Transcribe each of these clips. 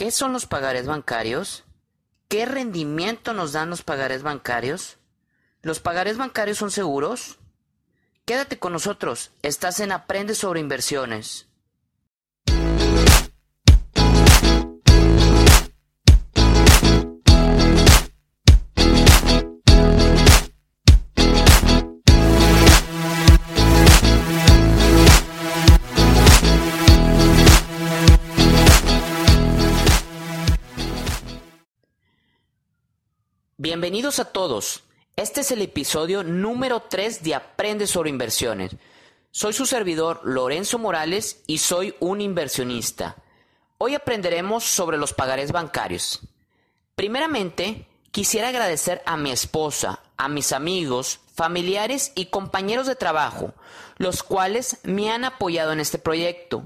¿Qué son los pagarés bancarios? ¿Qué rendimiento nos dan los pagarés bancarios? ¿Los pagarés bancarios son seguros? Quédate con nosotros, estás en Aprende sobre inversiones. Bienvenidos a todos. Este es el episodio número 3 de Aprende sobre inversiones. Soy su servidor Lorenzo Morales y soy un inversionista. Hoy aprenderemos sobre los pagarés bancarios. Primeramente, quisiera agradecer a mi esposa, a mis amigos, familiares y compañeros de trabajo, los cuales me han apoyado en este proyecto.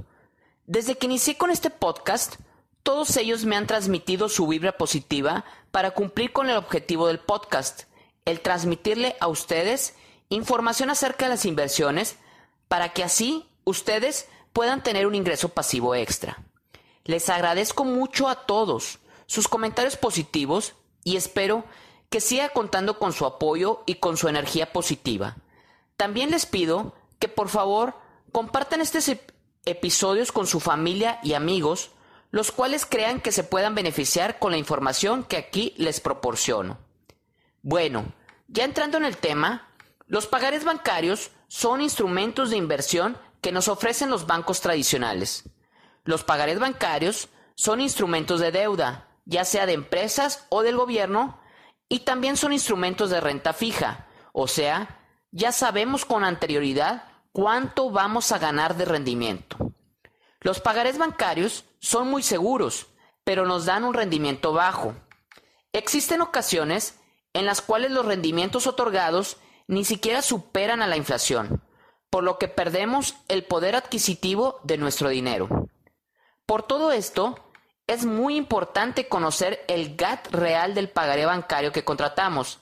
Desde que inicié con este podcast, todos ellos me han transmitido su vibra positiva para cumplir con el objetivo del podcast, el transmitirle a ustedes información acerca de las inversiones para que así ustedes puedan tener un ingreso pasivo extra. Les agradezco mucho a todos sus comentarios positivos y espero que siga contando con su apoyo y con su energía positiva. También les pido que por favor compartan estos episodios con su familia y amigos los cuales crean que se puedan beneficiar con la información que aquí les proporciono. Bueno, ya entrando en el tema, los pagares bancarios son instrumentos de inversión que nos ofrecen los bancos tradicionales. Los pagares bancarios son instrumentos de deuda, ya sea de empresas o del gobierno, y también son instrumentos de renta fija, o sea, ya sabemos con anterioridad cuánto vamos a ganar de rendimiento. Los pagarés bancarios son muy seguros, pero nos dan un rendimiento bajo. Existen ocasiones en las cuales los rendimientos otorgados ni siquiera superan a la inflación, por lo que perdemos el poder adquisitivo de nuestro dinero. Por todo esto, es muy importante conocer el GAT real del pagaré bancario que contratamos.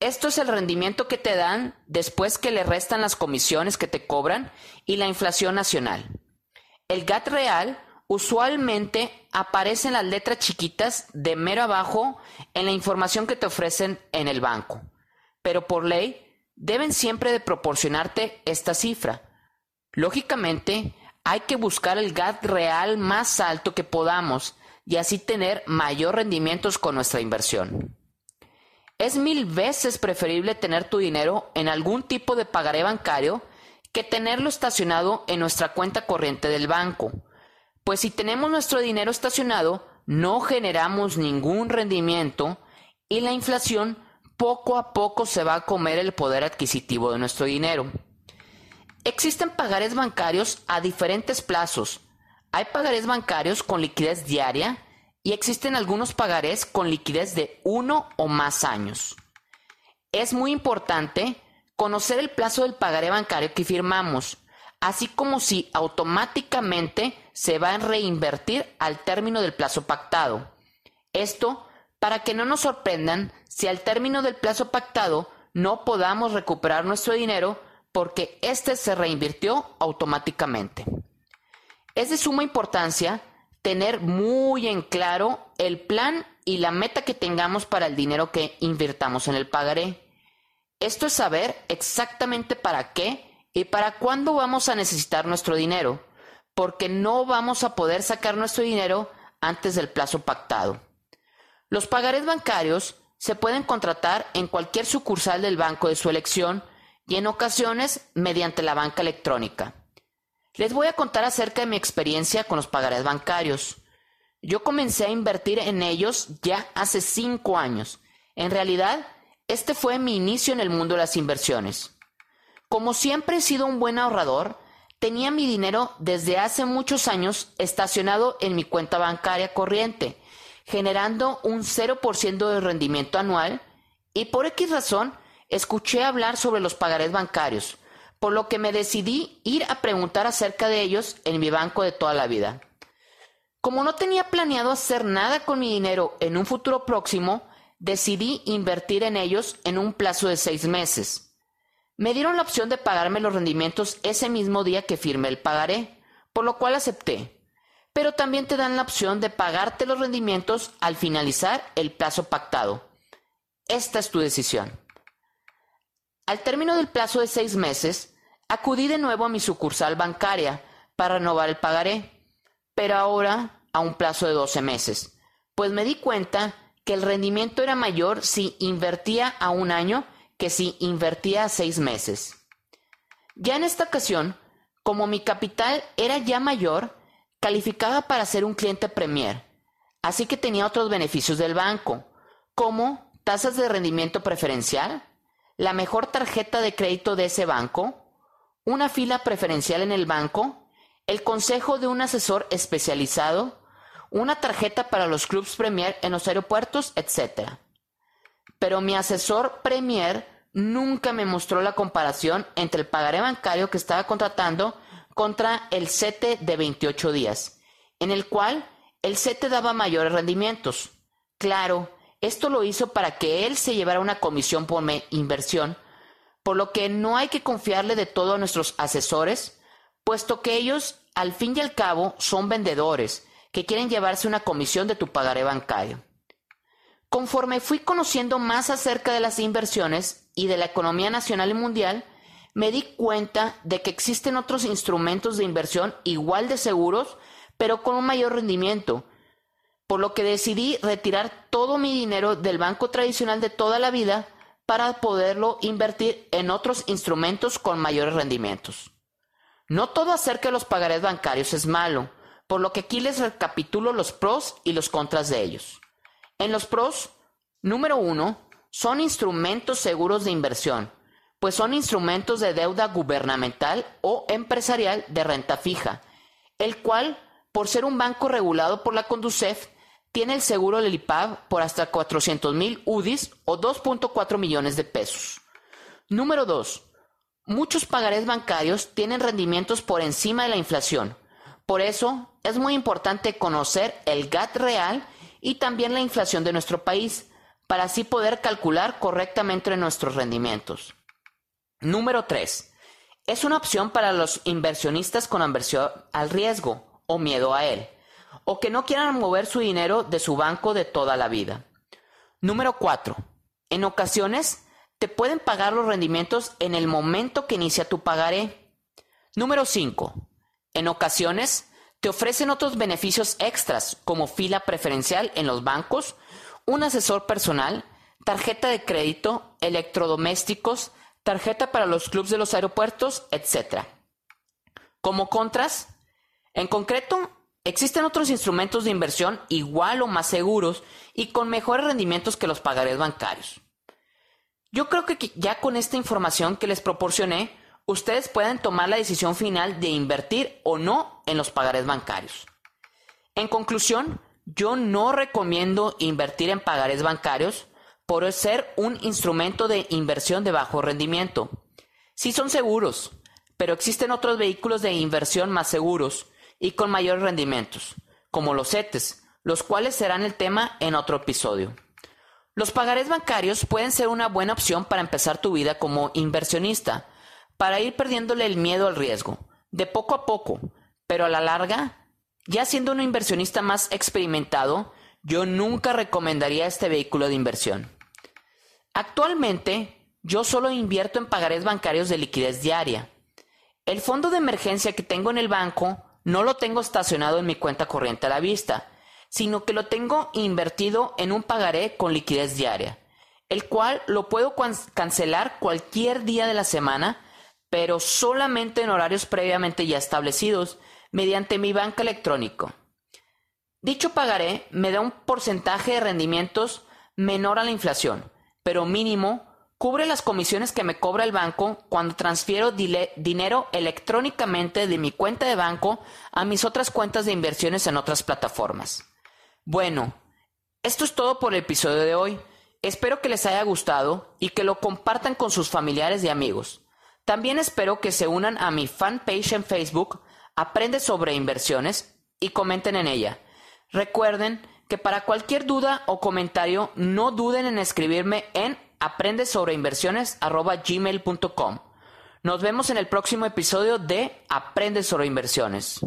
Esto es el rendimiento que te dan después que le restan las comisiones que te cobran y la inflación nacional. El GAT real usualmente aparece en las letras chiquitas de mero abajo en la información que te ofrecen en el banco, pero por ley deben siempre de proporcionarte esta cifra. Lógicamente, hay que buscar el GAT real más alto que podamos y así tener mayor rendimientos con nuestra inversión. Es mil veces preferible tener tu dinero en algún tipo de pagaré bancario que tenerlo estacionado en nuestra cuenta corriente del banco. Pues si tenemos nuestro dinero estacionado, no generamos ningún rendimiento y la inflación poco a poco se va a comer el poder adquisitivo de nuestro dinero. Existen pagares bancarios a diferentes plazos. Hay pagares bancarios con liquidez diaria y existen algunos pagares con liquidez de uno o más años. Es muy importante conocer el plazo del pagaré bancario que firmamos, así como si automáticamente se va a reinvertir al término del plazo pactado. Esto para que no nos sorprendan si al término del plazo pactado no podamos recuperar nuestro dinero porque éste se reinvirtió automáticamente. Es de suma importancia tener muy en claro el plan y la meta que tengamos para el dinero que invirtamos en el pagaré. Esto es saber exactamente para qué y para cuándo vamos a necesitar nuestro dinero, porque no vamos a poder sacar nuestro dinero antes del plazo pactado. Los pagarés bancarios se pueden contratar en cualquier sucursal del banco de su elección y en ocasiones mediante la banca electrónica. Les voy a contar acerca de mi experiencia con los pagarés bancarios. Yo comencé a invertir en ellos ya hace cinco años. En realidad, este fue mi inicio en el mundo de las inversiones. Como siempre he sido un buen ahorrador, tenía mi dinero desde hace muchos años estacionado en mi cuenta bancaria corriente, generando un 0% de rendimiento anual y por X razón escuché hablar sobre los pagarés bancarios, por lo que me decidí ir a preguntar acerca de ellos en mi banco de toda la vida. Como no tenía planeado hacer nada con mi dinero en un futuro próximo, decidí invertir en ellos en un plazo de seis meses. Me dieron la opción de pagarme los rendimientos ese mismo día que firmé el pagaré, por lo cual acepté. pero también te dan la opción de pagarte los rendimientos al finalizar el plazo pactado. Esta es tu decisión. Al término del plazo de seis meses, acudí de nuevo a mi sucursal bancaria para renovar el pagaré, pero ahora a un plazo de 12 meses, pues me di cuenta que el rendimiento era mayor si invertía a un año que si invertía seis meses. Ya en esta ocasión, como mi capital era ya mayor, calificaba para ser un cliente Premier, así que tenía otros beneficios del banco, como tasas de rendimiento preferencial, la mejor tarjeta de crédito de ese banco, una fila preferencial en el banco, el consejo de un asesor especializado, una tarjeta para los clubs Premier en los aeropuertos, etc. Pero mi asesor Premier nunca me mostró la comparación entre el pagaré bancario que estaba contratando contra el CETE de 28 días, en el cual el CETE daba mayores rendimientos. Claro, esto lo hizo para que él se llevara una comisión por inversión, por lo que no hay que confiarle de todo a nuestros asesores, puesto que ellos, al fin y al cabo, son vendedores que quieren llevarse una comisión de tu pagaré bancario. Conforme fui conociendo más acerca de las inversiones y de la economía nacional y mundial, me di cuenta de que existen otros instrumentos de inversión igual de seguros, pero con un mayor rendimiento, por lo que decidí retirar todo mi dinero del banco tradicional de toda la vida para poderlo invertir en otros instrumentos con mayores rendimientos. No todo acerca de los pagarés bancarios es malo, por lo que aquí les recapitulo los pros y los contras de ellos. En los pros, número uno, son instrumentos seguros de inversión, pues son instrumentos de deuda gubernamental o empresarial de renta fija, el cual, por ser un banco regulado por la Conducef, tiene el seguro del IPAB por hasta 400 mil UDIs o 2.4 millones de pesos. Número 2. Muchos pagarés bancarios tienen rendimientos por encima de la inflación. Por eso es muy importante conocer el GAT real y también la inflación de nuestro país, para así poder calcular correctamente nuestros rendimientos. Número 3. Es una opción para los inversionistas con aversión al riesgo o miedo a él, o que no quieran mover su dinero de su banco de toda la vida. Número 4. En ocasiones te pueden pagar los rendimientos en el momento que inicia tu pagaré. Número 5. En ocasiones te ofrecen otros beneficios extras como fila preferencial en los bancos, un asesor personal, tarjeta de crédito, electrodomésticos, tarjeta para los clubes de los aeropuertos, etc. Como contras, en concreto, existen otros instrumentos de inversión igual o más seguros y con mejores rendimientos que los pagarés bancarios. Yo creo que ya con esta información que les proporcioné, ustedes pueden tomar la decisión final de invertir o no en los pagarés bancarios. En conclusión, yo no recomiendo invertir en pagarés bancarios por ser un instrumento de inversión de bajo rendimiento. Sí son seguros, pero existen otros vehículos de inversión más seguros y con mayores rendimientos, como los CETES, los cuales serán el tema en otro episodio. Los pagarés bancarios pueden ser una buena opción para empezar tu vida como inversionista, para ir perdiéndole el miedo al riesgo, de poco a poco, pero a la larga, ya siendo un inversionista más experimentado, yo nunca recomendaría este vehículo de inversión. Actualmente, yo solo invierto en pagarés bancarios de liquidez diaria. El fondo de emergencia que tengo en el banco no lo tengo estacionado en mi cuenta corriente a la vista, sino que lo tengo invertido en un pagaré con liquidez diaria, el cual lo puedo cancelar cualquier día de la semana, pero solamente en horarios previamente ya establecidos mediante mi banca electrónico. Dicho pagaré me da un porcentaje de rendimientos menor a la inflación, pero mínimo, cubre las comisiones que me cobra el banco cuando transfiero dinero electrónicamente de mi cuenta de banco a mis otras cuentas de inversiones en otras plataformas. Bueno, esto es todo por el episodio de hoy. Espero que les haya gustado y que lo compartan con sus familiares y amigos. También espero que se unan a mi fanpage en Facebook, Aprende sobre inversiones, y comenten en ella. Recuerden que para cualquier duda o comentario no duden en escribirme en aprendesobreinversiones.gmail.com. Nos vemos en el próximo episodio de Aprende sobre inversiones.